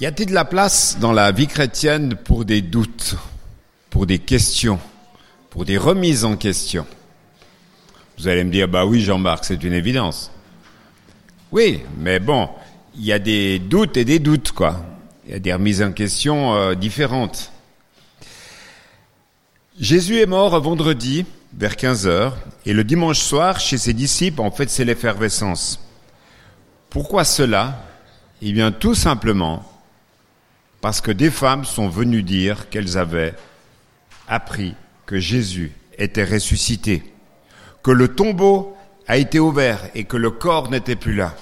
Y a-t-il de la place dans la vie chrétienne pour des doutes, pour des questions, pour des remises en question? Vous allez me dire, bah oui Jean-Marc, c'est une évidence. Oui, mais bon, il y a des doutes et des doutes, quoi. Il y a des remises en question euh, différentes. Jésus est mort vendredi vers 15 heures et le dimanche soir, chez ses disciples, en fait, c'est l'effervescence. Pourquoi cela? Eh bien, tout simplement parce que des femmes sont venues dire qu'elles avaient appris que Jésus était ressuscité, que le tombeau a été ouvert et que le corps n'était plus là.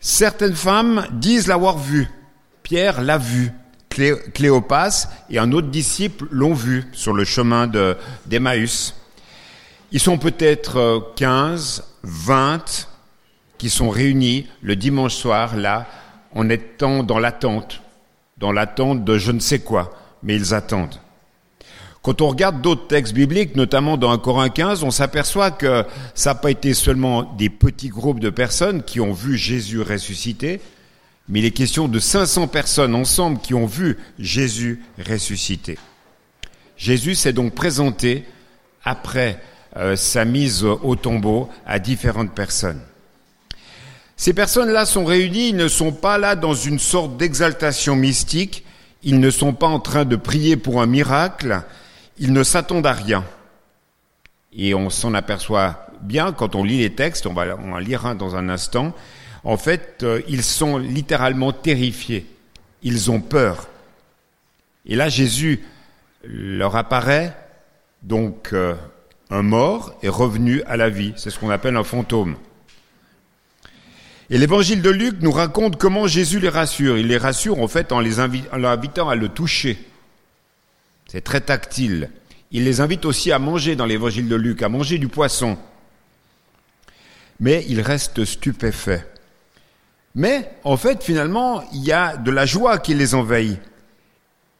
Certaines femmes disent l'avoir vu. Pierre l'a vu. Cléopas et un autre disciple l'ont vu sur le chemin d'Emmaüs. Ils sont peut-être 15, 20 qui sont réunis le dimanche soir là en étant dans l'attente dans l'attente de je ne sais quoi, mais ils attendent. Quand on regarde d'autres textes bibliques, notamment dans 1 Corinthiens 15, on s'aperçoit que ça n'a pas été seulement des petits groupes de personnes qui ont vu Jésus ressusciter, mais il est question de 500 personnes ensemble qui ont vu Jésus ressusciter. Jésus s'est donc présenté après euh, sa mise au tombeau à différentes personnes. Ces personnes-là sont réunies, ils ne sont pas là dans une sorte d'exaltation mystique, ils ne sont pas en train de prier pour un miracle, ils ne s'attendent à rien. Et on s'en aperçoit bien quand on lit les textes, on va en lire un dans un instant. En fait, euh, ils sont littéralement terrifiés, ils ont peur. Et là, Jésus leur apparaît, donc euh, un mort est revenu à la vie, c'est ce qu'on appelle un fantôme. Et l'évangile de Luc nous raconte comment Jésus les rassure. Il les rassure en fait en les invitant à le toucher. C'est très tactile. Il les invite aussi à manger dans l'évangile de Luc, à manger du poisson. Mais ils restent stupéfaits. Mais en fait, finalement, il y a de la joie qui les envahit.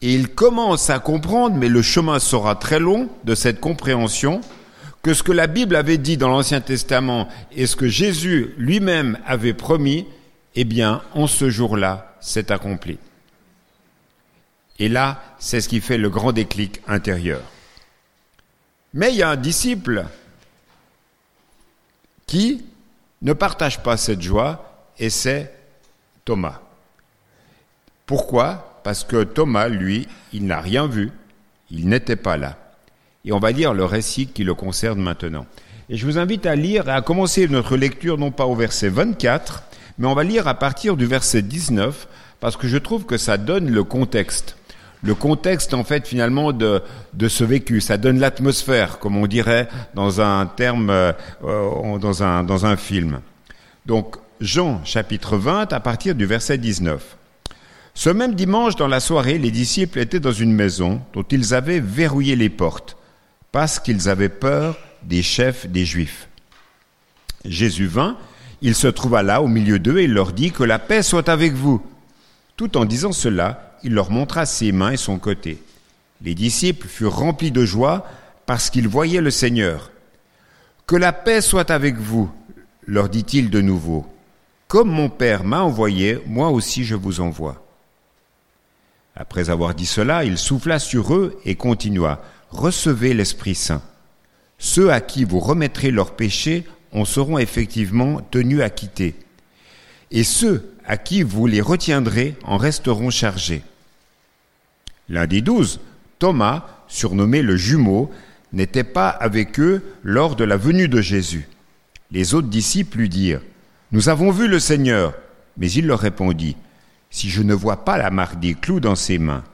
Et ils commencent à comprendre, mais le chemin sera très long de cette compréhension, que ce que la Bible avait dit dans l'Ancien Testament et ce que Jésus lui-même avait promis, eh bien, en ce jour-là, c'est accompli. Et là, c'est ce qui fait le grand déclic intérieur. Mais il y a un disciple qui ne partage pas cette joie, et c'est Thomas. Pourquoi? Parce que Thomas, lui, il n'a rien vu, il n'était pas là. Et on va lire le récit qui le concerne maintenant. Et je vous invite à lire à commencer notre lecture non pas au verset 24, mais on va lire à partir du verset 19, parce que je trouve que ça donne le contexte. Le contexte, en fait, finalement, de, ce vécu. Ça donne l'atmosphère, comme on dirait dans un terme, euh, dans, un, dans un film. Donc, Jean, chapitre 20, à partir du verset 19. Ce même dimanche, dans la soirée, les disciples étaient dans une maison dont ils avaient verrouillé les portes parce qu'ils avaient peur des chefs des Juifs. Jésus vint, il se trouva là au milieu d'eux et il leur dit que la paix soit avec vous. Tout en disant cela, il leur montra ses mains et son côté. Les disciples furent remplis de joie parce qu'ils voyaient le Seigneur. Que la paix soit avec vous, leur dit-il de nouveau. Comme mon Père m'a envoyé, moi aussi je vous envoie. Après avoir dit cela, il souffla sur eux et continua recevez l'Esprit Saint. Ceux à qui vous remettrez leurs péchés en seront effectivement tenus à quitter. Et ceux à qui vous les retiendrez en resteront chargés. L'un des douze, Thomas, surnommé le jumeau, n'était pas avec eux lors de la venue de Jésus. Les autres disciples lui dirent, Nous avons vu le Seigneur. Mais il leur répondit, Si je ne vois pas la marque des clous dans ses mains,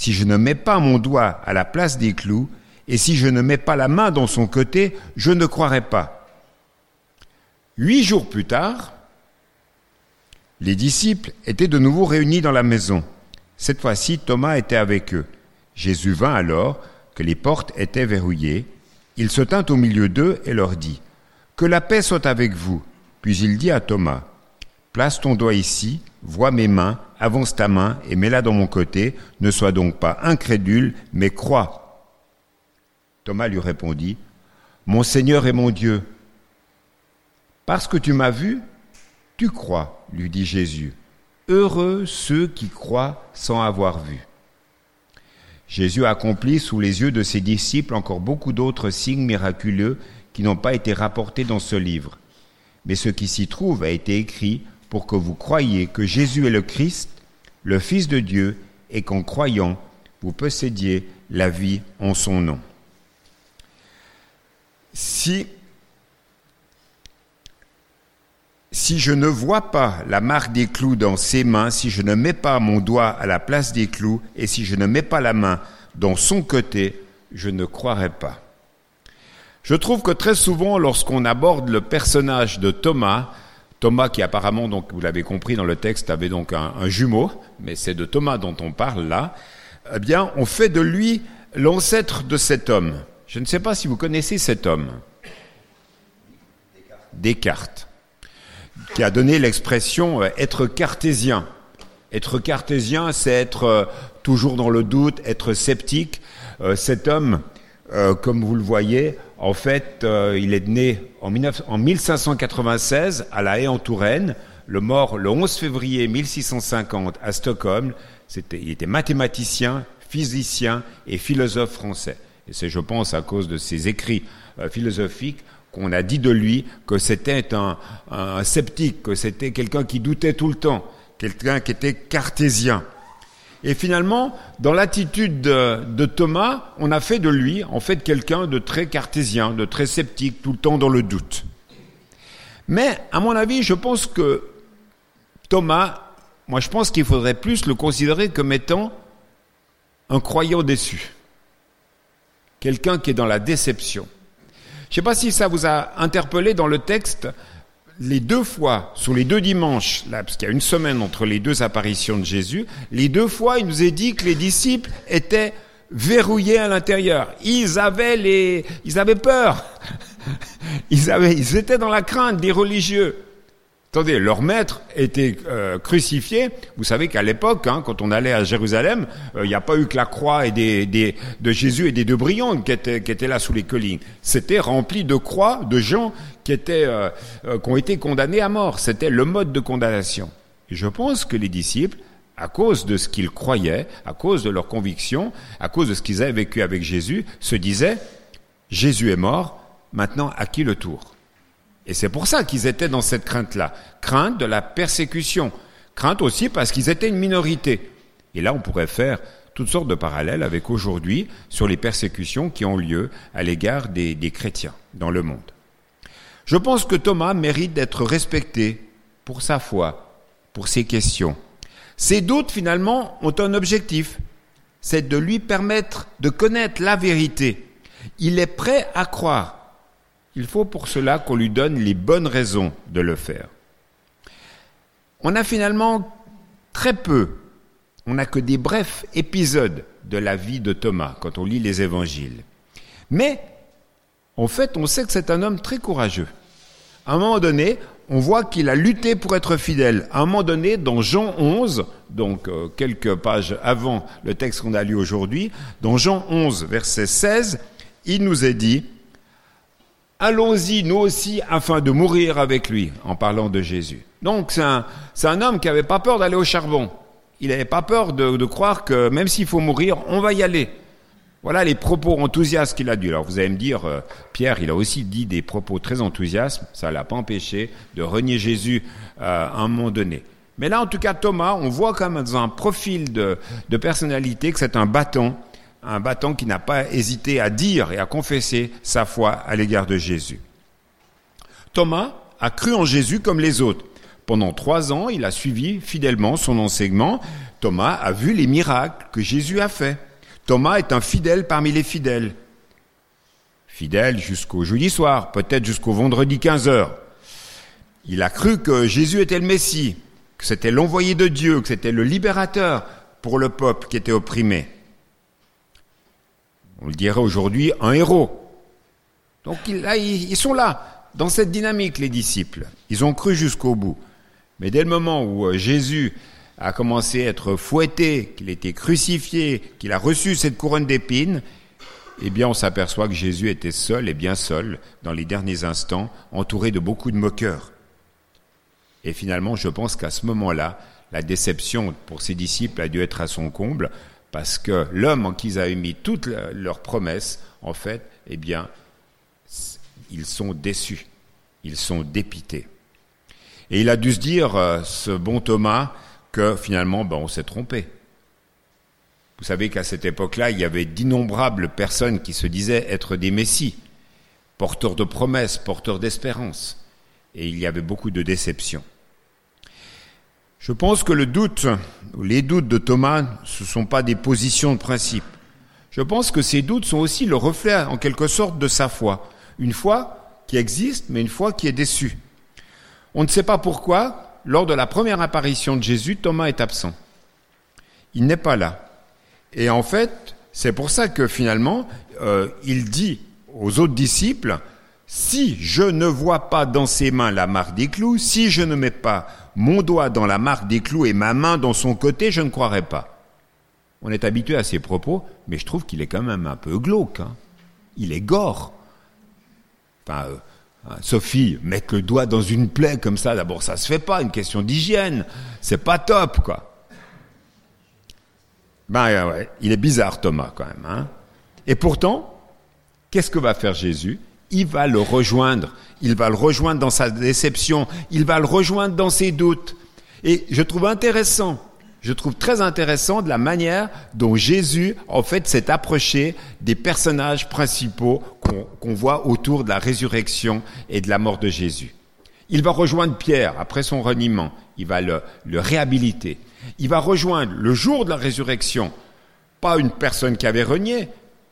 si je ne mets pas mon doigt à la place des clous, et si je ne mets pas la main dans son côté, je ne croirai pas. Huit jours plus tard, les disciples étaient de nouveau réunis dans la maison. Cette fois-ci, Thomas était avec eux. Jésus vint alors, que les portes étaient verrouillées. Il se tint au milieu d'eux et leur dit, Que la paix soit avec vous. Puis il dit à Thomas, Place ton doigt ici, vois mes mains, avance ta main et mets-la dans mon côté, ne sois donc pas incrédule, mais crois. Thomas lui répondit, Mon Seigneur et mon Dieu. Parce que tu m'as vu, tu crois, lui dit Jésus. Heureux ceux qui croient sans avoir vu. Jésus accomplit sous les yeux de ses disciples encore beaucoup d'autres signes miraculeux qui n'ont pas été rapportés dans ce livre. Mais ce qui s'y trouve a été écrit pour que vous croyiez que Jésus est le Christ, le Fils de Dieu, et qu'en croyant, vous possédiez la vie en son nom. Si, si je ne vois pas la marque des clous dans ses mains, si je ne mets pas mon doigt à la place des clous, et si je ne mets pas la main dans son côté, je ne croirai pas. Je trouve que très souvent, lorsqu'on aborde le personnage de Thomas, Thomas qui apparemment, donc vous l'avez compris dans le texte, avait donc un, jumeau, mais c'est de Thomas dont on parle là, eh bien, on fait de lui l'ancêtre de cet homme. Je ne sais pas si vous connaissez cet homme. Descartes, qui a donné l'expression euh, être cartésien. Être cartésien, c'est être euh, toujours dans le doute, être sceptique. Euh, cet homme, comme vous le voyez, en fait, il est né en, 1596 à La Haye en Touraine, le mort le 11 février 1650 à Stockholm. il était mathématicien, physicien et philosophe français. Et c'est, je pense, à cause de ses écrits euh, philosophiques qu'on a dit de lui que c'était un, sceptique, que c'était quelqu'un qui doutait tout le temps, quelqu'un qui était cartésien. Et finalement, dans l'attitude de, Thomas, on a fait de lui, en fait, quelqu'un de très cartésien, de très sceptique, tout le temps dans le doute. Mais, à mon avis, je pense que Thomas, moi je pense qu'il faudrait plus le considérer comme étant un croyant déçu quelqu'un qui est dans la déception. Je ne sais pas si ça vous a interpellé dans le texte, les deux fois, sur les deux dimanches, là, parce qu'il y a une semaine entre les deux apparitions de Jésus, les deux fois, il nous est dit que les disciples étaient verrouillés à l'intérieur. Ils avaient les, ils avaient peur. Ils avaient, ils étaient dans la crainte des religieux. Attendez, leur maître était euh, crucifié. Vous savez qu'à l'époque, hein, quand on allait à Jérusalem, euh, il n'y a pas eu que la croix et des, des, de Jésus et des deux brillants qui étaient, qui étaient là sous les collines. C'était rempli de croix, de gens qui, étaient, euh, qui ont été condamnés à mort. C'était le mode de condamnation. Et je pense que les disciples, à cause de ce qu'ils croyaient, à cause de leur conviction, à cause de ce qu'ils avaient vécu avec Jésus, se disaient, Jésus est mort, maintenant à qui le tour? Et c'est pour ça qu'ils étaient dans cette crainte-là. Crainte de la persécution. Crainte aussi parce qu'ils étaient une minorité. Et là, on pourrait faire toutes sortes de parallèles avec aujourd'hui sur les persécutions qui ont lieu à l'égard des, chrétiens dans le monde. Je pense que Thomas mérite d'être respecté pour sa foi, pour ses questions. Ces doutes, finalement, ont un objectif, c'est de lui permettre de connaître la vérité. Il est prêt à croire. Il faut pour cela qu'on lui donne les bonnes raisons de le faire. On a finalement très peu, on n'a que des brefs épisodes de la vie de Thomas quand on lit les évangiles. Mais, en fait, on sait que c'est un homme très courageux. À un moment donné, on voit qu'il a lutté pour être fidèle. À un moment donné, dans Jean 11, donc euh, quelques pages avant le texte qu'on a lu aujourd'hui, dans Jean 11, verset 16, il nous est dit, allons-y nous aussi afin de mourir avec lui, en parlant de Jésus. Donc c'est un, un, homme qui n'avait pas peur d'aller au charbon. Il n'avait pas peur de, croire que même s'il faut mourir, on va y aller. Voilà les propos enthousiastes qu'il a dit. Alors vous allez me dire, euh, Pierre, il a aussi dit des propos très enthousiastes, ça l'a pas empêché de renier Jésus euh, à un moment donné. Mais là, en tout cas, Thomas, on voit quand même dans un profil de, de personnalité que c'est un bâton un bâton qui n'a pas hésité à dire et à confesser sa foi à l'égard de Jésus. Thomas a cru en Jésus comme les autres. Pendant trois ans, il a suivi fidèlement son enseignement. Thomas a vu les miracles que Jésus a faits. Thomas est un fidèle parmi les fidèles. Fidèle jusqu'au jeudi soir, peut-être jusqu'au vendredi 15 heures. Il a cru que Jésus était le Messie, que c'était l'envoyé de Dieu, que c'était le libérateur pour le peuple qui était opprimé on le dirait aujourd'hui, un héros. Donc ils sont là, dans cette dynamique, les disciples. Ils ont cru jusqu'au bout. Mais dès le moment où euh, Jésus a commencé à être fouetté, qu'il était crucifié, qu'il a reçu cette couronne d'épines, eh bien on s'aperçoit que Jésus était seul et bien seul dans les derniers instants, entouré de beaucoup de moqueurs. Et finalement, je pense qu'à ce moment-là, la déception pour ses disciples a dû être à son comble, parce que l'homme en qui ils avaient mis toutes leurs promesses, en fait, eh bien, ils sont déçus, ils sont dépités. Et il a dû se dire, euh, ce bon Thomas, que finalement, ben, on s'est trompé. Vous savez qu'à cette époque-là, il y avait d'innombrables personnes qui se disaient être des messies, porteurs de promesses, porteurs d'espérance. Et il y avait beaucoup de déceptions. Je pense que le doute, ou les doutes de Thomas, ce ne sont pas des positions de principe. Je pense que ces doutes sont aussi le reflet, en quelque sorte, de sa foi. Une foi qui existe, mais une foi qui est déçue. On ne sait pas pourquoi, lors de la première apparition de Jésus, Thomas est absent. Il n'est pas là. Et en fait, c'est pour ça que finalement, euh, il dit aux autres disciples, si je ne vois pas dans ses mains la marque des clous, si je ne mets pas mon doigt dans la marque des clous et ma main dans son côté, je ne croirai pas. On est habitué à ses propos, mais je trouve qu'il est quand même un peu glauque. Hein. Il est gore. Euh, hein, Sophie, mettre le doigt dans une plaie comme ça, d'abord, ça se fait pas, une question d'hygiène. C'est pas top, quoi. Ben ouais, il est bizarre, Thomas, quand même. Hein. Et pourtant, qu'est-ce que va faire Jésus? Il va le rejoindre. Il va le rejoindre dans sa déception. Il va le rejoindre dans ses doutes. Et je trouve intéressant, je trouve très intéressant de la manière dont Jésus, en fait, s'est approché des personnages principaux qu'on voit autour de la résurrection et de la mort de Jésus. Il va rejoindre Pierre après son reniement. Il va le, le réhabiliter. Il va rejoindre le jour de la résurrection, pas une personne qui avait renié,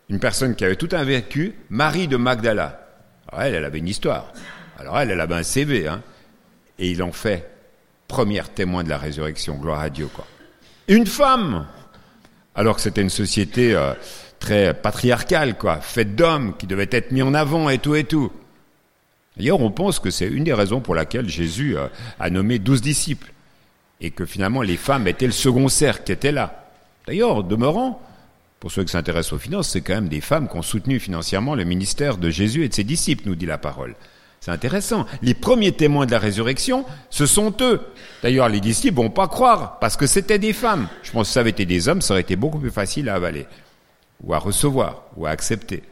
une personne qui avait tout un vécu, Marie de Magdala. Alors elle, elle avait une histoire. Alors elle, elle avait un CV, hein. Et il en fait première témoin de la résurrection, gloire à Dieu, quoi. Une femme Alors que c'était une société euh, très patriarcale, quoi, faite d'hommes qui devaient être mis en avant et tout et tout. D'ailleurs, on pense que c'est une des raisons pour laquelle Jésus euh, a nommé douze disciples. Et que finalement, les femmes étaient le second cercle qui était là. D'ailleurs, demeurant, pour ceux qui s'intéressent aux finances, c'est quand même des femmes qui ont soutenu financièrement le ministère de Jésus et de ses disciples, nous dit la parole. C'est intéressant. Les premiers témoins de la résurrection, ce sont eux. D'ailleurs, les disciples vont pas croire, parce que c'était des femmes. Je pense que ça avait été des hommes, ça aurait été beaucoup plus facile à avaler, ou à recevoir, ou à accepter.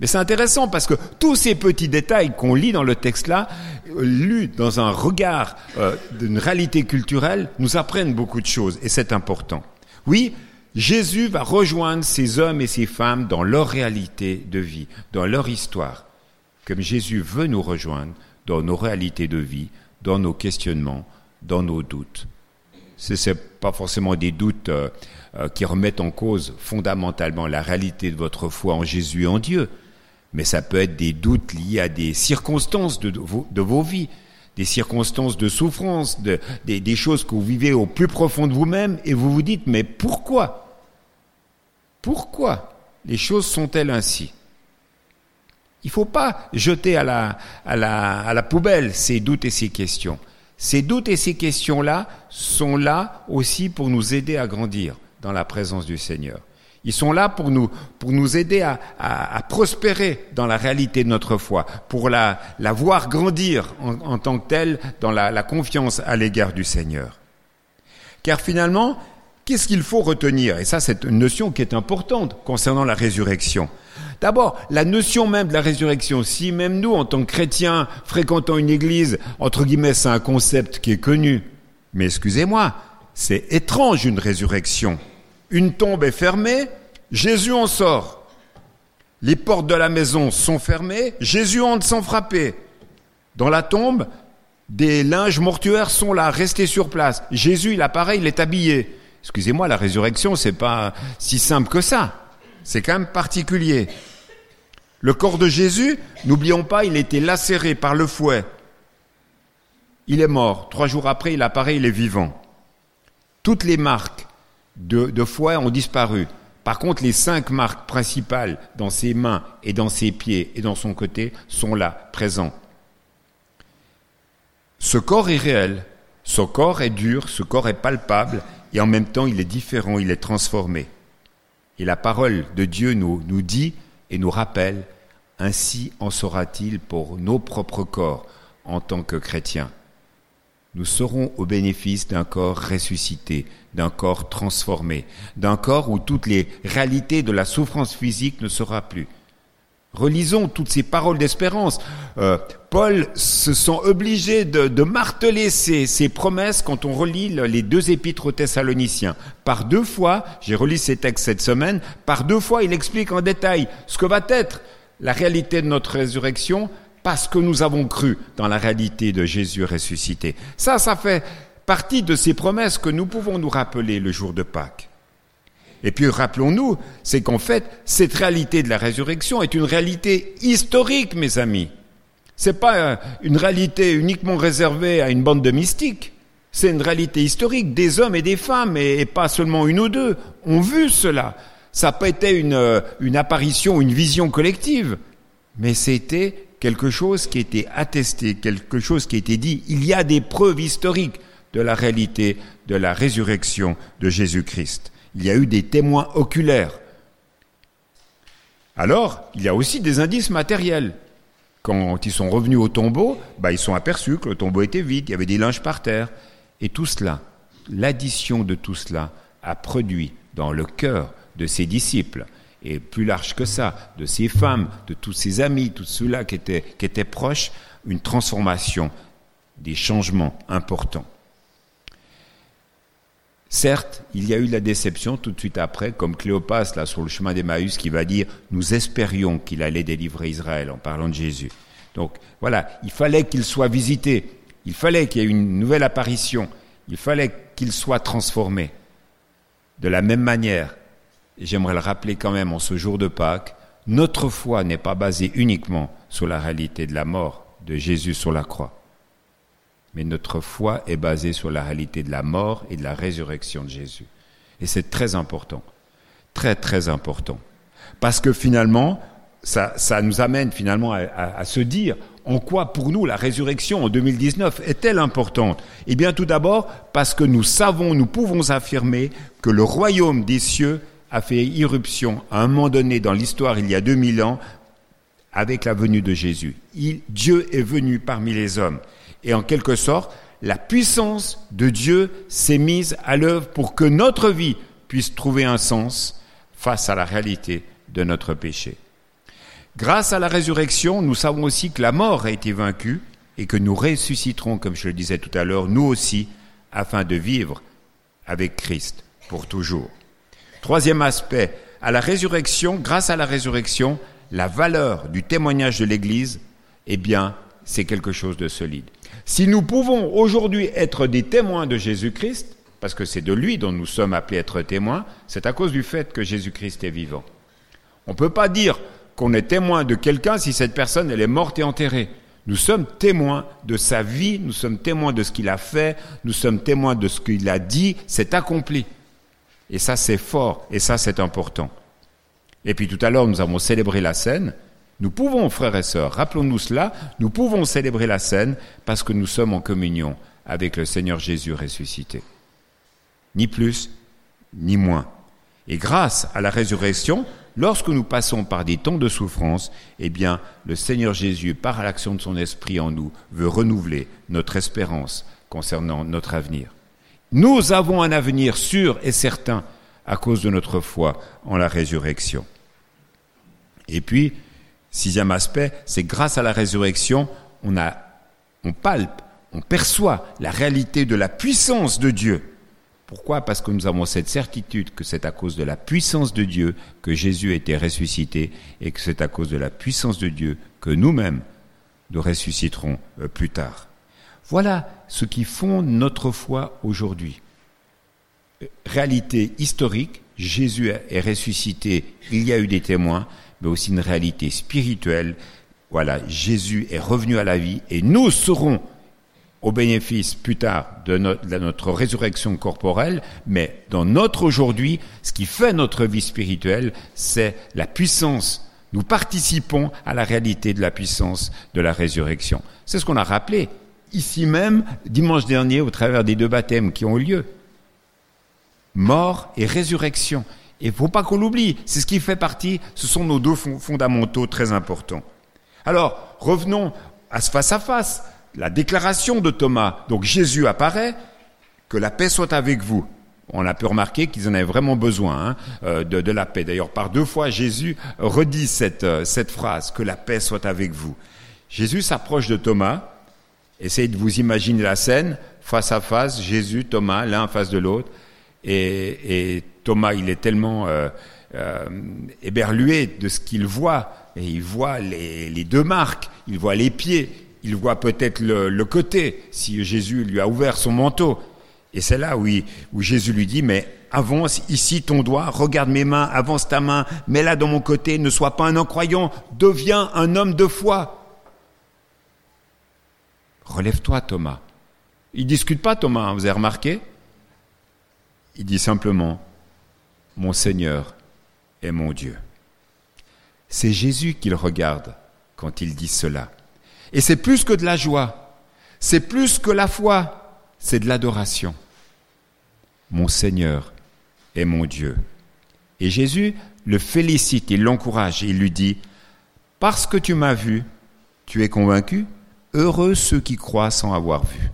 Mais c'est intéressant parce que tous ces petits détails qu'on lit dans le texte-là, lus dans un regard euh, d'une réalité culturelle, nous apprennent beaucoup de choses, et c'est important. Oui, Jésus va rejoindre ces hommes et ces femmes dans leur réalité de vie, dans leur histoire, comme Jésus veut nous rejoindre dans nos réalités de vie, dans nos questionnements, dans nos doutes. Ce n'est pas forcément des doutes euh, euh, qui remettent en cause fondamentalement la réalité de votre foi en Jésus et en Dieu, mais ça peut être des doutes liés à des circonstances de, vos, vies, des circonstances de souffrance, des choses que vous vivez au plus profond de vous-même, et vous vous dites, mais pourquoi? Pourquoi les choses sont-elles ainsi? Il ne faut pas jeter à la, poubelle ces doutes et ces questions. Ces doutes et ces questions-là sont là aussi pour nous aider à grandir dans la présence du Seigneur. Ils sont là pour nous, pour nous aider à, à, prospérer dans la réalité de notre foi, pour la, la voir grandir en, en, tant que telle dans la, la confiance à l'égard du Seigneur. Car finalement, Qu'est-ce qu'il faut retenir? Et ça, c'est une notion qui est importante concernant la résurrection. D'abord, la notion même de la résurrection. Si même nous, en tant que chrétiens, fréquentant une église, entre guillemets, c'est un concept qui est connu. Mais excusez-moi, c'est étrange une résurrection. Une tombe est fermée, Jésus en sort. Les portes de la maison sont fermées, Jésus entre sans frapper. Dans la tombe, des linges mortuaires sont là, restés sur place. Jésus, il apparaît, il est habillé. Excusez-moi, la résurrection, c'est pas si simple que ça. C'est quand même particulier. Le corps de Jésus, n'oublions pas, il était lacéré par le fouet. Il est mort. Trois jours après, il apparaît, il est vivant. Toutes les marques de, de fouet ont disparu. Par contre, les cinq marques principales dans ses mains et dans ses pieds et dans son côté sont là, présents. Ce corps est réel, ce corps est dur, ce corps est palpable, et en même temps il est différent, il est transformé. Et la parole de Dieu nous, nous dit et nous rappelle, ainsi en sera-t-il pour nos propres corps en tant que chrétiens. Nous serons au bénéfice d'un corps ressuscité, d'un corps transformé, d'un corps où toutes les réalités de la souffrance physique ne sera plus. Relisons toutes ces paroles d'espérance. Euh, Paul se sent obligé de, marteler ces, ces, promesses quand on relit les deux épîtres aux Thessaloniciens. Par deux fois, j'ai relu ces textes cette semaine, par deux fois il explique en détail ce que va être la réalité de notre résurrection parce que nous avons cru dans la réalité de Jésus ressuscité. Ça, ça fait partie de ces promesses que nous pouvons nous rappeler le jour de Pâques. Et puis rappelons-nous, c'est qu'en fait, cette réalité de la résurrection est une réalité historique, mes amis. C'est pas euh, une réalité uniquement réservée à une bande de mystiques. C'est une réalité historique. Des hommes et des femmes, et, pas seulement une ou deux, ont vu cela. Ça n'a pas été une, une apparition, une vision collective, mais c'était quelque chose qui était attesté, quelque chose qui était dit. Il y a des preuves historiques de la réalité de la résurrection de Jésus-Christ. Il y a eu des témoins oculaires. Alors, il y a aussi des indices matériels. Quand ils sont revenus au tombeau, bah, ils sont aperçus que le tombeau était vide, il y avait des linges par terre. Et tout cela, l'addition de tout cela a produit dans le cœur de ses disciples et plus large que ça, de ses femmes, de tous ses amis, tous ceux-là qui étaient, proches, une transformation, des changements importants. Certes, il y a eu la déception tout de suite après, comme Cléopas, là, sur le chemin d'Emmaüs, qui va dire Nous espérions qu'il allait délivrer Israël en parlant de Jésus. Donc, voilà, il fallait qu'il soit visité, il fallait qu'il y ait une nouvelle apparition, il fallait qu'il soit transformé. De la même manière, j'aimerais le rappeler quand même en ce jour de Pâques, notre foi n'est pas basée uniquement sur la réalité de la mort de Jésus sur la croix, mais notre foi est basée sur la réalité de la mort et de la résurrection de Jésus. Et c'est très important, très très important, parce que finalement, ça, nous amène finalement à, à se dire en quoi pour nous la résurrection en 2019 est-elle importante? Eh bien tout d'abord parce que nous savons, nous pouvons affirmer que le royaume des cieux a fait irruption à un moment donné dans l'histoire, il y a 2000 ans, avec la venue de Jésus. Dieu est venu parmi les hommes. Et en quelque sorte, la puissance de Dieu s'est mise à l'œuvre pour que notre vie puisse trouver un sens face à la réalité de notre péché. Grâce à la résurrection, nous savons aussi que la mort a été vaincue et que nous ressusciterons, comme je le disais tout à l'heure, nous aussi, afin de vivre avec Christ pour toujours. Troisième aspect, à la résurrection, grâce à la résurrection, la valeur du témoignage de l'Église, eh bien, c'est quelque chose de solide. Si nous pouvons aujourd'hui être des témoins de Jésus-Christ, parce que c'est de lui dont nous sommes appelés à être témoins, c'est à cause du fait que Jésus-Christ est vivant. On ne peut pas dire qu'on est témoin de quelqu'un si cette personne elle est morte et enterrée. Nous sommes témoins de sa vie, nous sommes témoins de ce qu'il a fait, nous sommes témoins de ce qu'il a dit, c'est accompli. Et ça, c'est fort, et ça, c'est important. Et puis tout à l'heure, nous avons célébré la scène. Nous pouvons, frères et sœurs, rappelons-nous cela, nous pouvons célébrer la scène parce que nous sommes en communion avec le Seigneur Jésus ressuscité. Ni plus, ni moins. Et grâce à la résurrection, lorsque nous passons par des temps de souffrance, eh bien, le Seigneur Jésus, par l'action de son esprit en nous, veut renouveler notre espérance concernant notre avenir. Nous avons un avenir sûr et certain à cause de notre foi en la résurrection. Et puis, sixième aspect, c'est grâce à la résurrection, on, a, on palpe, on perçoit la réalité de la puissance de Dieu. Pourquoi? Parce que nous avons cette certitude que c'est à cause de la puissance de Dieu que Jésus a été ressuscité et que c'est à cause de la puissance de Dieu que nous-mêmes nous ressusciterons euh, plus tard. Voilà ce qui fonde notre foi aujourd'hui. Réalité historique, Jésus est ressuscité, il y a eu des témoins, mais aussi une réalité spirituelle. Voilà, Jésus est revenu à la vie et nous serons au bénéfice plus tard de notre, de notre, résurrection corporelle, mais dans notre aujourd'hui, ce qui fait notre vie spirituelle, c'est la puissance. Nous participons à la réalité de la puissance de la résurrection. C'est ce qu'on a rappelé ici même, dimanche dernier, au travers des deux baptêmes qui ont eu lieu. Mort et résurrection. Et il faut pas qu'on l'oublie, c'est ce qui fait partie, ce sont nos deux fondamentaux très importants. Alors, revenons à ce face-à-face. la déclaration de Thomas. Donc Jésus apparaît, que la paix soit avec vous. On a pu remarquer qu'ils en avaient vraiment besoin hein, euh, de, de, la paix. D'ailleurs, par deux fois, Jésus redit cette, euh, cette phrase, que la paix soit avec vous. Jésus s'approche de Thomas, essayez de vous imaginer la scène, face à face, Jésus, Thomas, l'un en face de l'autre, et, Thomas, il est tellement euh, euh, éberlué de ce qu'il voit, et il voit les, deux marques, il voit les pieds, il voit peut-être le, le côté, si Jésus lui a ouvert son manteau, et c'est là où, où, Jésus lui dit, mais avance ici ton doigt, regarde mes mains, avance ta main, mets-la dans mon côté, ne sois pas un incroyant, deviens un homme de foi. Relève-toi Thomas. Il discute pas Thomas, hein, vous avez remarqué? Il dit simplement, mon Seigneur est mon Dieu. C'est Jésus qu'il regarde quand il dit cela. Et c'est plus que de la joie, c'est plus que la foi, c'est de l'adoration. Mon Seigneur est mon Dieu. Et Jésus le félicite, il l'encourage, il lui dit, Parce que tu m'as vu, tu es convaincu, heureux ceux qui croient sans avoir vu.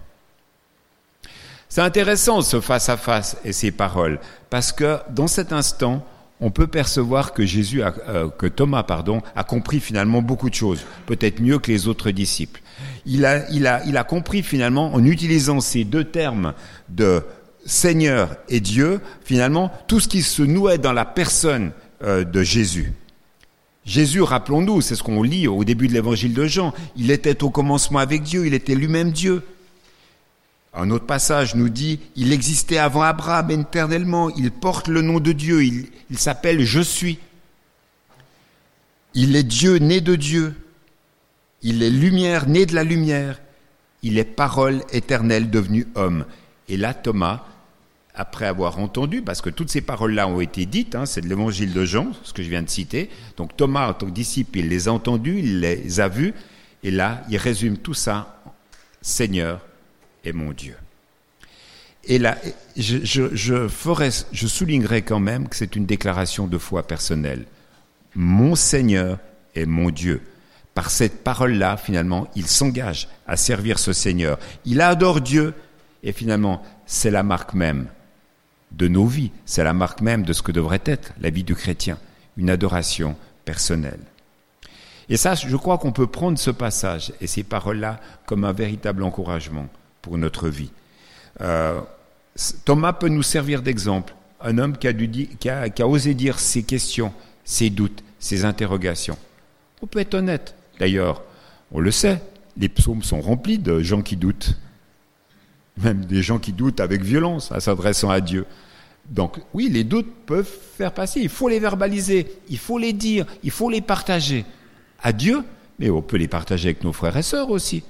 C'est intéressant ce face-à-face et ces paroles, parce que dans cet instant, on peut percevoir que Jésus, euh, que Thomas, pardon, a compris finalement beaucoup de choses, peut-être mieux que les autres disciples. Il a, il compris finalement, en utilisant ces deux termes de Seigneur et Dieu, finalement, tout ce qui se nouait dans la personne euh, de Jésus. Jésus, rappelons-nous, c'est ce qu'on lit au début de l'évangile de Jean, il était au commencement avec Dieu, il était lui-même Dieu. Un autre passage nous dit, il existait avant Abraham éternellement, il porte le nom de Dieu, il, s'appelle Je suis. Il est Dieu né de Dieu, il est lumière né de la lumière, il est parole éternelle devenue homme. Et là, Thomas, après avoir entendu, parce que toutes ces paroles-là ont été dites, hein, c'est de l'évangile de Jean, ce que je viens de citer, donc Thomas, en tant que disciple, il les a entendus, il les a vus, et là, il résume tout ça, Seigneur, est mon Dieu. Et là, je, je, ferai, je soulignerai quand même que c'est une déclaration de foi personnelle. Mon Seigneur est mon Dieu. Par cette parole-là, finalement, il s'engage à servir ce Seigneur. Il adore Dieu et finalement, c'est la marque même de nos vies, c'est la marque même de ce que devrait être la vie du chrétien, une adoration personnelle. Et ça, je crois qu'on peut prendre ce passage et ces paroles-là comme un véritable encouragement pour notre vie. Euh, Thomas peut nous servir d'exemple, un homme qui a, osé dire ses questions, ses doutes, ses interrogations. On peut être honnête. D'ailleurs, on le sait, les psaumes sont remplis de gens qui doutent, même des gens qui doutent avec violence en s'adressant à Dieu. Donc oui, les doutes peuvent faire passer, il faut les verbaliser, il faut les dire, il faut les partager à Dieu, mais on peut les partager avec nos frères et sœurs aussi.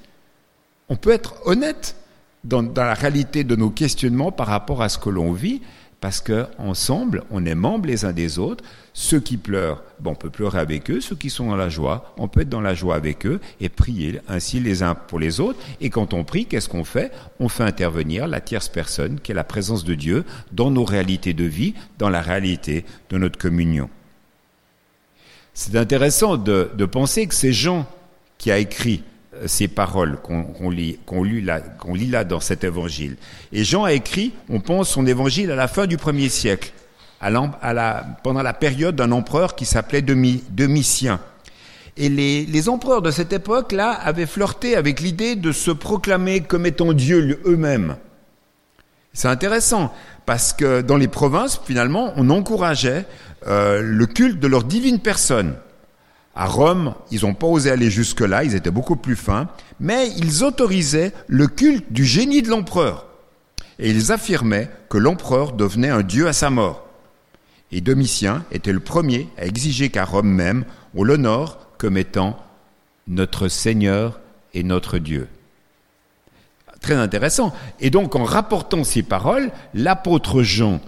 On peut être honnête dans, la réalité de nos questionnements par rapport à ce que l'on vit, parce que ensemble, on est membres les uns des autres. Ceux qui pleurent, on peut pleurer avec eux. Ceux qui sont dans la joie, on peut être dans la joie avec eux et prier ainsi les uns pour les autres. Et quand on prie, qu'est-ce qu'on fait? On fait intervenir la tierce personne, qui est la présence de Dieu, dans nos réalités de vie, dans la réalité de notre communion. C'est intéressant de, de penser que ces gens qui a écrit ces paroles qu'on lit, là, dans cet évangile. Et Jean a écrit, on pense, son évangile à la fin du premier siècle, pendant la période d'un empereur qui s'appelait Domitien. Et les, les, empereurs de cette époque-là avaient flirté avec l'idée de se proclamer comme étant Dieu eux-mêmes. C'est intéressant parce que dans les provinces, finalement, on encourageait euh, le culte de leur divine personne. À Rome, ils n'ont pas osé aller jusque-là, ils étaient beaucoup plus fins, mais ils autorisaient le culte du génie de l'empereur. Et ils affirmaient que l'empereur devenait un dieu à sa mort. Et Domitien était le premier à exiger qu'à Rome même, on l'honore comme étant notre Seigneur et notre Dieu. Très intéressant. Et donc, en rapportant ces paroles, l'apôtre Jean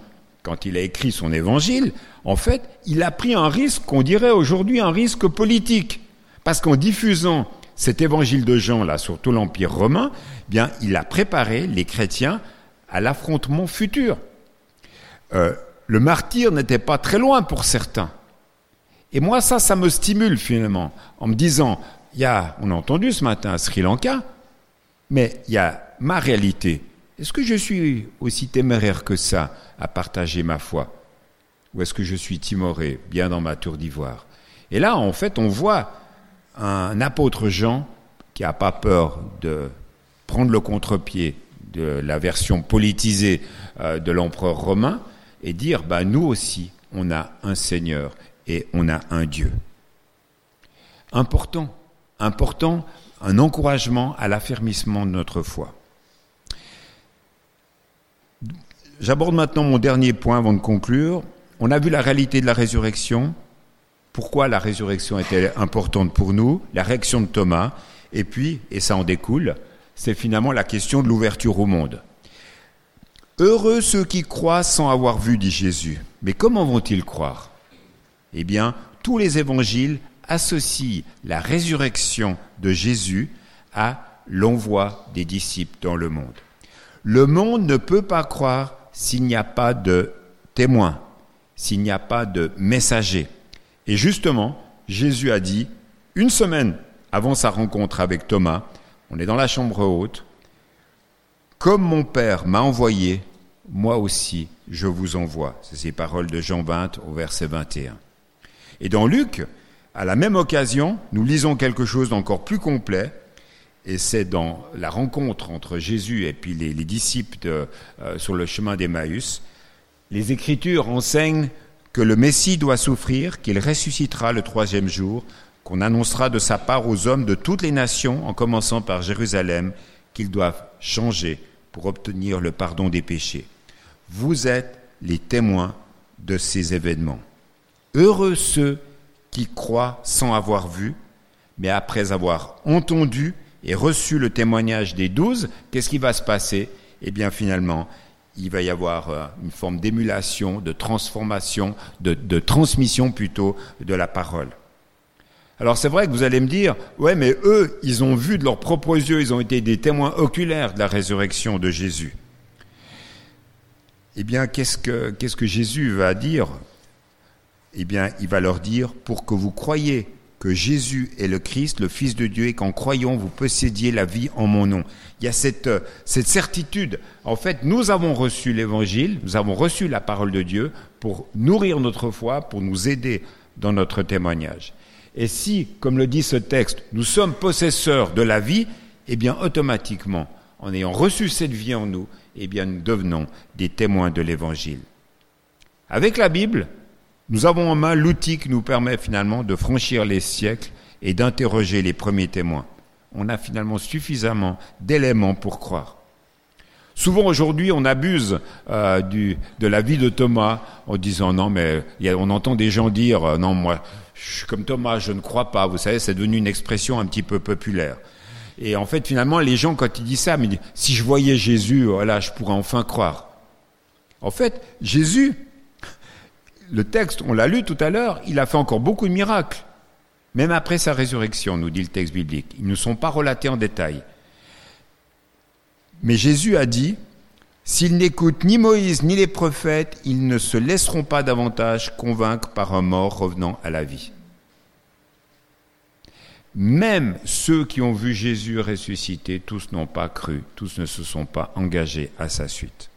quand il a écrit son évangile, en fait, il a pris un risque qu'on dirait aujourd'hui un risque politique. Parce qu'en diffusant cet évangile de Jean, là, sur tout l'Empire romain, eh bien, il a préparé les chrétiens à l'affrontement futur. Euh, le martyr n'était pas très loin pour certains. Et moi, ça, ça me stimule finalement, en me disant, il y a, on a entendu ce matin à Sri Lanka, Mais il y a ma réalité. Est-ce que je suis aussi téméraire que ça à partager ma foi? Ou est-ce que je suis timoré, bien dans ma tour d'ivoire? Et là, en fait, on voit un apôtre Jean qui n'a pas peur de prendre le contre-pied de la version politisée euh, de l'empereur romain et dire, bah, nous aussi, on a un Seigneur et on a un Dieu. Important, important, un encouragement à l'affermissement de notre foi. J'aborde maintenant mon dernier point avant de conclure. On a vu la réalité de la résurrection, pourquoi la résurrection était importante pour nous, la réaction de Thomas, et puis, et ça en découle, c'est finalement la question de l'ouverture au monde. Heureux ceux qui croient sans avoir vu, dit Jésus. Mais comment vont-ils croire? Eh bien, tous les évangiles associent la résurrection de Jésus à l'envoi des disciples dans le monde. Le monde ne peut pas croire s'il n'y a pas de témoins, s'il n'y a pas de messagers. Et justement, Jésus a dit, une semaine avant sa rencontre avec Thomas, on est dans la chambre haute, comme mon Père m'a envoyé, moi aussi je vous envoie. C'est ces paroles de Jean 20 au verset 21. Et dans Luc, à la même occasion, nous lisons quelque chose d'encore plus complet, et c'est dans la rencontre entre Jésus et puis les, disciples euh, sur le chemin d'Emmaüs. Les Écritures enseignent que le Messie doit souffrir, qu'il ressuscitera le troisième jour, qu'on annoncera de sa part aux hommes de toutes les nations, en commençant par Jérusalem, qu'ils doivent changer pour obtenir le pardon des péchés. Vous êtes les témoins de ces événements. Heureux ceux qui croient sans avoir vu, mais après avoir entendu et reçu le témoignage des douze, qu'est-ce qui va se passer? Eh bien finalement, il va y avoir euh, une forme d'émulation, de transformation, de, transmission plutôt de la parole. Alors c'est vrai que vous allez me dire, ouais, mais eux, ils ont vu de leurs propres yeux, ils ont été des témoins oculaires de la résurrection de Jésus. Eh bien, qu'est-ce que, qu'est-ce que Jésus va dire? Eh bien, il va leur dire, pour que vous croyiez que Jésus est le Christ, le Fils de Dieu, et qu'en croyant, vous possédiez la vie en mon nom. Il y a cette, cette certitude. En fait, nous avons reçu l'Évangile, nous avons reçu la parole de Dieu pour nourrir notre foi, pour nous aider dans notre témoignage. Et si, comme le dit ce texte, nous sommes possesseurs de la vie, eh bien automatiquement, en ayant reçu cette vie en nous, eh bien nous devenons des témoins de l'Évangile. Avec la Bible, nous avons en main l'outil qui nous permet finalement de franchir les siècles et d'interroger les premiers témoins. On a finalement suffisamment d'éléments pour croire. Souvent aujourd'hui, on abuse euh, du, de la vie de Thomas en disant non, mais on entend des gens dire euh, non, moi, je suis comme Thomas, je ne crois pas. Vous savez, c'est devenu une expression un petit peu populaire. Et en fait, finalement, les gens, quand ils disent ça, me disent si je voyais Jésus, voilà, je pourrais enfin croire. En fait, Jésus, le texte, on l'a lu tout à l'heure, il a fait encore beaucoup de miracles. Même après sa résurrection, nous dit le texte biblique. Ils ne sont pas relatés en détail. Mais Jésus a dit, s'ils n'écoutent ni Moïse ni les prophètes, ils ne se laisseront pas davantage convaincre par un mort revenant à la vie. Même ceux qui ont vu Jésus ressusciter, tous n'ont pas cru, tous ne se sont pas engagés à sa suite.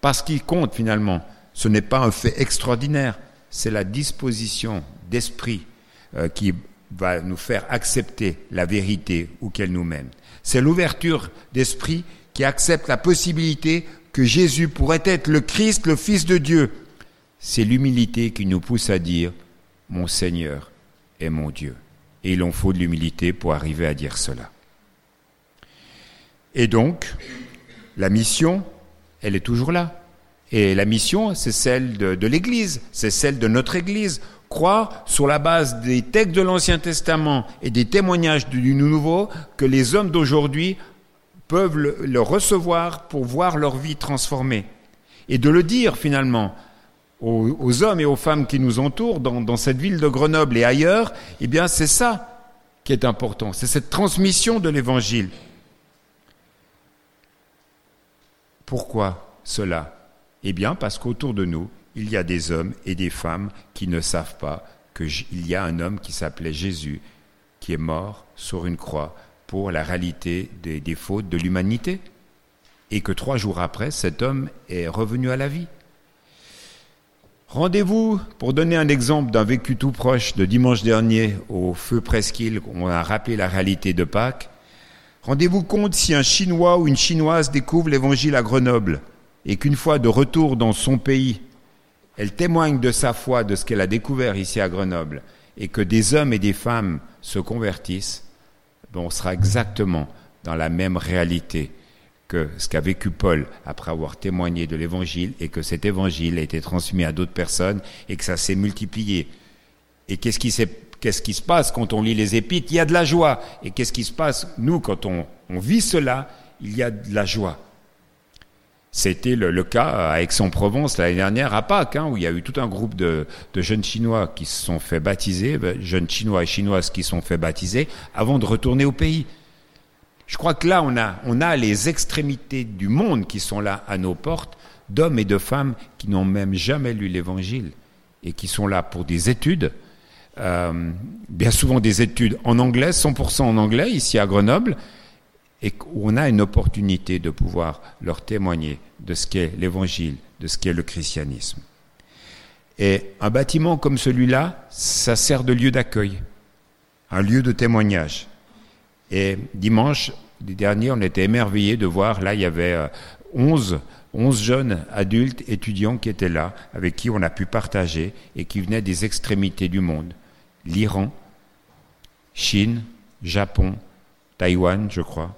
Parce qu'il compte finalement, ce n'est pas un fait extraordinaire, c'est la disposition d'esprit euh, qui va nous faire accepter la vérité où qu'elle nous mène. C'est l'ouverture d'esprit qui accepte la possibilité que Jésus pourrait être le Christ, le Fils de Dieu. C'est l'humilité qui nous pousse à dire Mon Seigneur est mon Dieu. Et il en faut de l'humilité pour arriver à dire cela. Et donc, la mission, elle est toujours là. Et la mission, c'est celle de, l'Église, c'est celle de notre Église croire sur la base des textes de l'Ancien Testament et des témoignages du Nouveau que les hommes d'aujourd'hui peuvent le, recevoir pour voir leur vie transformée. Et de le dire finalement aux, hommes et aux femmes qui nous entourent dans, dans cette ville de Grenoble et ailleurs, eh bien c'est ça qui est important, c'est cette transmission de l'Évangile. Pourquoi cela? Eh bien parce qu'autour de nous, il y a des hommes et des femmes qui ne savent pas qu'il y a un homme qui s'appelait Jésus, qui est mort sur une croix pour la réalité des, fautes de l'humanité. Et que trois jours après, cet homme est revenu à la vie. Rendez-vous, pour donner un exemple d'un vécu tout proche de dimanche dernier au feu Presqu'île, on a rappelé la réalité de Pâques. Rendez-vous compte si un Chinois ou une Chinoise découvre l'évangile à Grenoble et qu'une fois de retour dans son pays, elle témoigne de sa foi, de ce qu'elle a découvert ici à Grenoble, et que des hommes et des femmes se convertissent, ben, on sera exactement dans la même réalité que ce qu'a vécu Paul après avoir témoigné de l'évangile et que cet évangile a été transmis à d'autres personnes et que ça s'est multiplié. Et qu'est-ce qui, se passe quand on lit les épîtres? Il y a de la joie. Et qu'est-ce qui se passe? Nous, quand on vit cela, il y a de la joie. C'était le, cas à Aix-en-Provence l'année dernière à Pâques, hein, où il y a eu tout un groupe de, jeunes Chinois qui se sont fait baptiser, ben, jeunes Chinois et Chinoises qui se sont fait baptiser avant de retourner au pays. Je crois que là, on a, on a les extrémités du monde qui sont là à nos portes, d'hommes et de femmes qui n'ont même jamais lu l'Évangile et qui sont là pour des études, euh, bien souvent des études en anglais, 100% en anglais, ici à Grenoble, et où on a une opportunité de pouvoir leur témoigner de ce qu'est l'évangile, de ce qu'est le christianisme. Et un bâtiment comme celui-là, ça sert de lieu d'accueil, un lieu de témoignage. Et dimanche dernier, on était émerveillés de voir, là, il y avait 11, euh, 11 jeunes adultes étudiants qui étaient là, avec qui on a pu partager et qui venaient des extrémités du monde. L'Iran, Chine, Japon, Taïwan, je crois,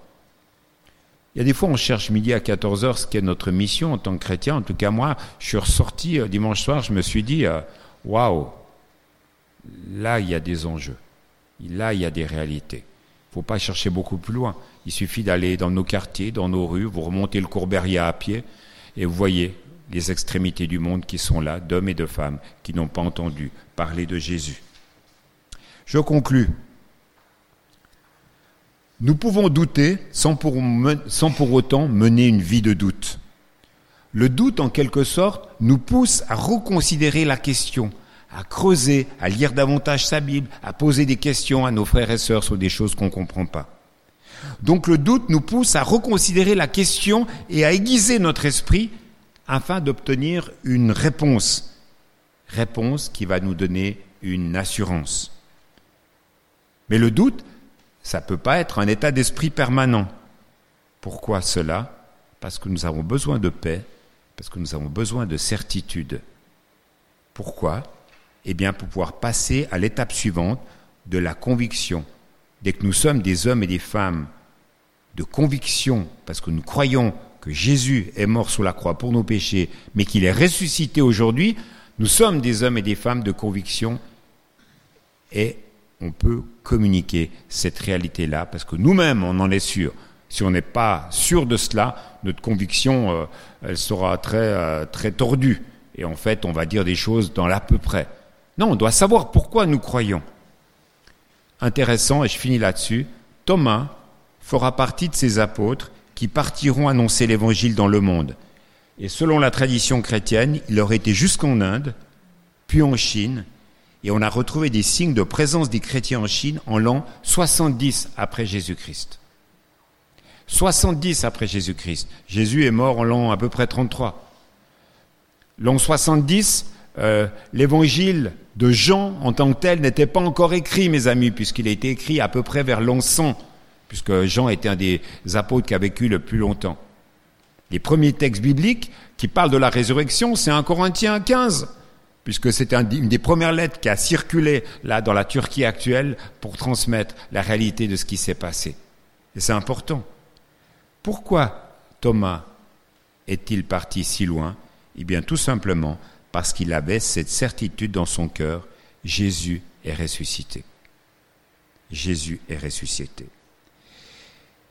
y a des fois, on cherche midi à 14 heures, ce qui est notre mission en tant que chrétien. En tout cas, moi, je suis ressorti euh, dimanche soir, je me suis dit, euh, waouh, là, il y a des enjeux. Là, il y a des réalités. Il ne faut pas chercher beaucoup plus loin. Il suffit d'aller dans nos quartiers, dans nos rues, vous remontez le Courberia à pied, et vous voyez les extrémités du monde qui sont là, d'hommes et de femmes, qui n'ont pas entendu parler de Jésus. Je conclus nous pouvons douter sans pour, autant mener une vie de doute. Le doute, en quelque sorte, nous pousse à reconsidérer la question, à creuser, à lire davantage sa Bible, à poser des questions à nos frères et sœurs sur des choses qu'on ne comprend pas. Donc le doute nous pousse à reconsidérer la question et à aiguiser notre esprit afin d'obtenir une réponse. Réponse qui va nous donner une assurance. Mais le doute, ça ne peut pas être un état d'esprit permanent. Pourquoi cela? Parce que nous avons besoin de paix, parce que nous avons besoin de certitude. Pourquoi? Eh bien pour pouvoir passer à l'étape suivante de la conviction. Dès que nous sommes des hommes et des femmes de conviction, parce que nous croyons que Jésus est mort sous la croix pour nos péchés, mais qu'il est ressuscité aujourd'hui, nous sommes des hommes et des femmes de conviction et on peut communiquer cette réalité-là, parce que nous-mêmes, on en est sûr. Si on n'est pas sûr de cela, notre conviction, euh, elle sera très, euh, très tordue. Et en fait, on va dire des choses dans l'à peu près. Non, on doit savoir pourquoi nous croyons. Intéressant, et je finis là-dessus, Thomas fera partie de ces apôtres qui partiront annoncer l'évangile dans le monde. Et selon la tradition chrétienne, il aurait été jusqu'en Inde, puis en Chine, et on a retrouvé des signes de présence des chrétiens en Chine en l'an 70 après Jésus-Christ. 70 après Jésus-Christ. Jésus est mort en l'an à peu près 33. L'an 70, euh, l'évangile de Jean en tant que tel n'était pas encore écrit, mes amis, puisqu'il a été écrit à peu près vers l'an 100, puisque Jean était un des apôtres qui a vécu le plus longtemps. Les premiers textes bibliques qui parlent de la résurrection, c'est 1 Corinthiens 15 puisque c'est une des premières lettres qui a circulé là dans la Turquie actuelle pour transmettre la réalité de ce qui s'est passé. Et c'est important. Pourquoi Thomas est-il parti si loin? Eh bien tout simplement parce qu'il avait cette certitude dans son cœur, Jésus est ressuscité. Jésus est ressuscité.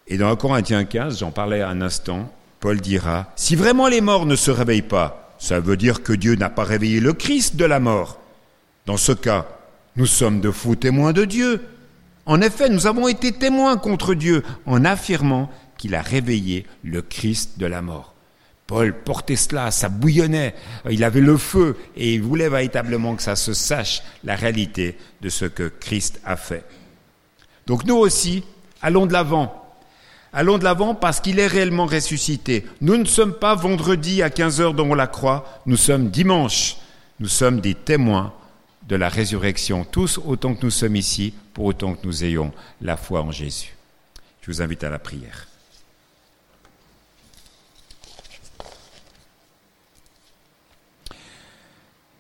Et dans 1 Corinthiens 15, j'en parlais un instant, Paul dira, si vraiment les morts ne se réveillent pas, ça veut dire que Dieu n'a pas réveillé le Christ de la mort. Dans ce cas, nous sommes de faux témoins de Dieu. En effet, nous avons été témoins contre Dieu en affirmant qu'il a réveillé le Christ de la mort. Paul portait cela, ça bouillonnait, il avait le feu et il voulait véritablement que ça se sache la réalité de ce que Christ a fait. Donc nous aussi, Allons de l'avant. Allons de l'avant parce qu'il est réellement ressuscité. Nous ne sommes pas vendredi à 15 heures dans la croix, nous sommes dimanche. Nous sommes des témoins de la résurrection, tous autant que nous sommes ici, pour autant que nous ayons la foi en Jésus. Je vous invite à la prière.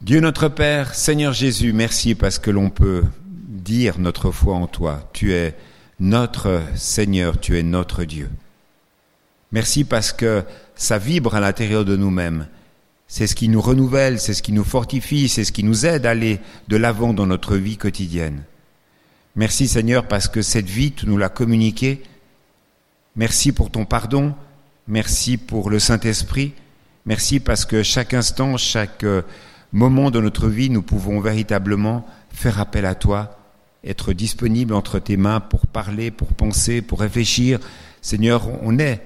Dieu notre Père, Seigneur Jésus, merci parce que l'on peut dire notre foi en toi. Tu es notre Seigneur, tu es notre Dieu. Merci parce que ça vibre à l'intérieur de nous-mêmes. C'est ce qui nous renouvelle, c'est ce qui nous fortifie, c'est ce qui nous aide à aller de l'avant dans notre vie quotidienne. Merci Seigneur parce que cette vie, tu nous l'as communiquée. Merci pour ton pardon. Merci pour le Saint-Esprit. Merci parce que chaque instant, chaque moment de notre vie, nous pouvons véritablement faire appel à toi, être disponible entre tes mains pour parler, pour penser, pour réfléchir. Seigneur, on est,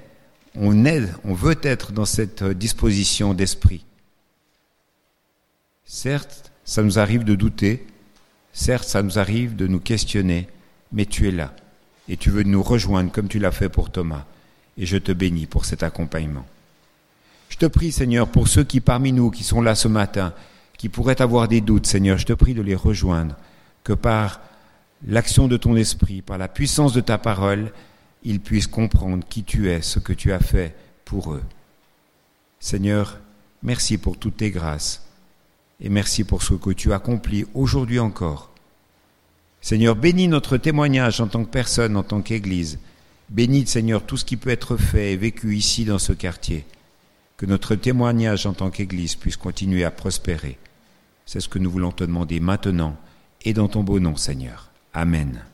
on aide, on veut être dans cette disposition d'esprit. Certes, ça nous arrive de douter, certes, ça nous arrive de nous questionner, mais tu es là et tu veux nous rejoindre comme tu l'as fait pour Thomas. Et je te bénis pour cet accompagnement. Je te prie, Seigneur, pour ceux qui parmi nous, qui sont là ce matin, qui pourraient avoir des doutes, Seigneur, je te prie de les rejoindre, que par l'action de ton esprit, par la puissance de ta parole, ils puissent comprendre qui tu es, ce que tu as fait pour eux. Seigneur, merci pour toutes tes grâces et merci pour ce que tu accomplis aujourd'hui encore. Seigneur, bénis notre témoignage en tant que personne, en tant qu'Église. Bénis, Seigneur, tout ce qui peut être fait et vécu ici dans ce quartier. Que notre témoignage en tant qu'Église puisse continuer à prospérer. C'est ce que nous voulons te demander maintenant et dans ton beau nom, Seigneur. Amen.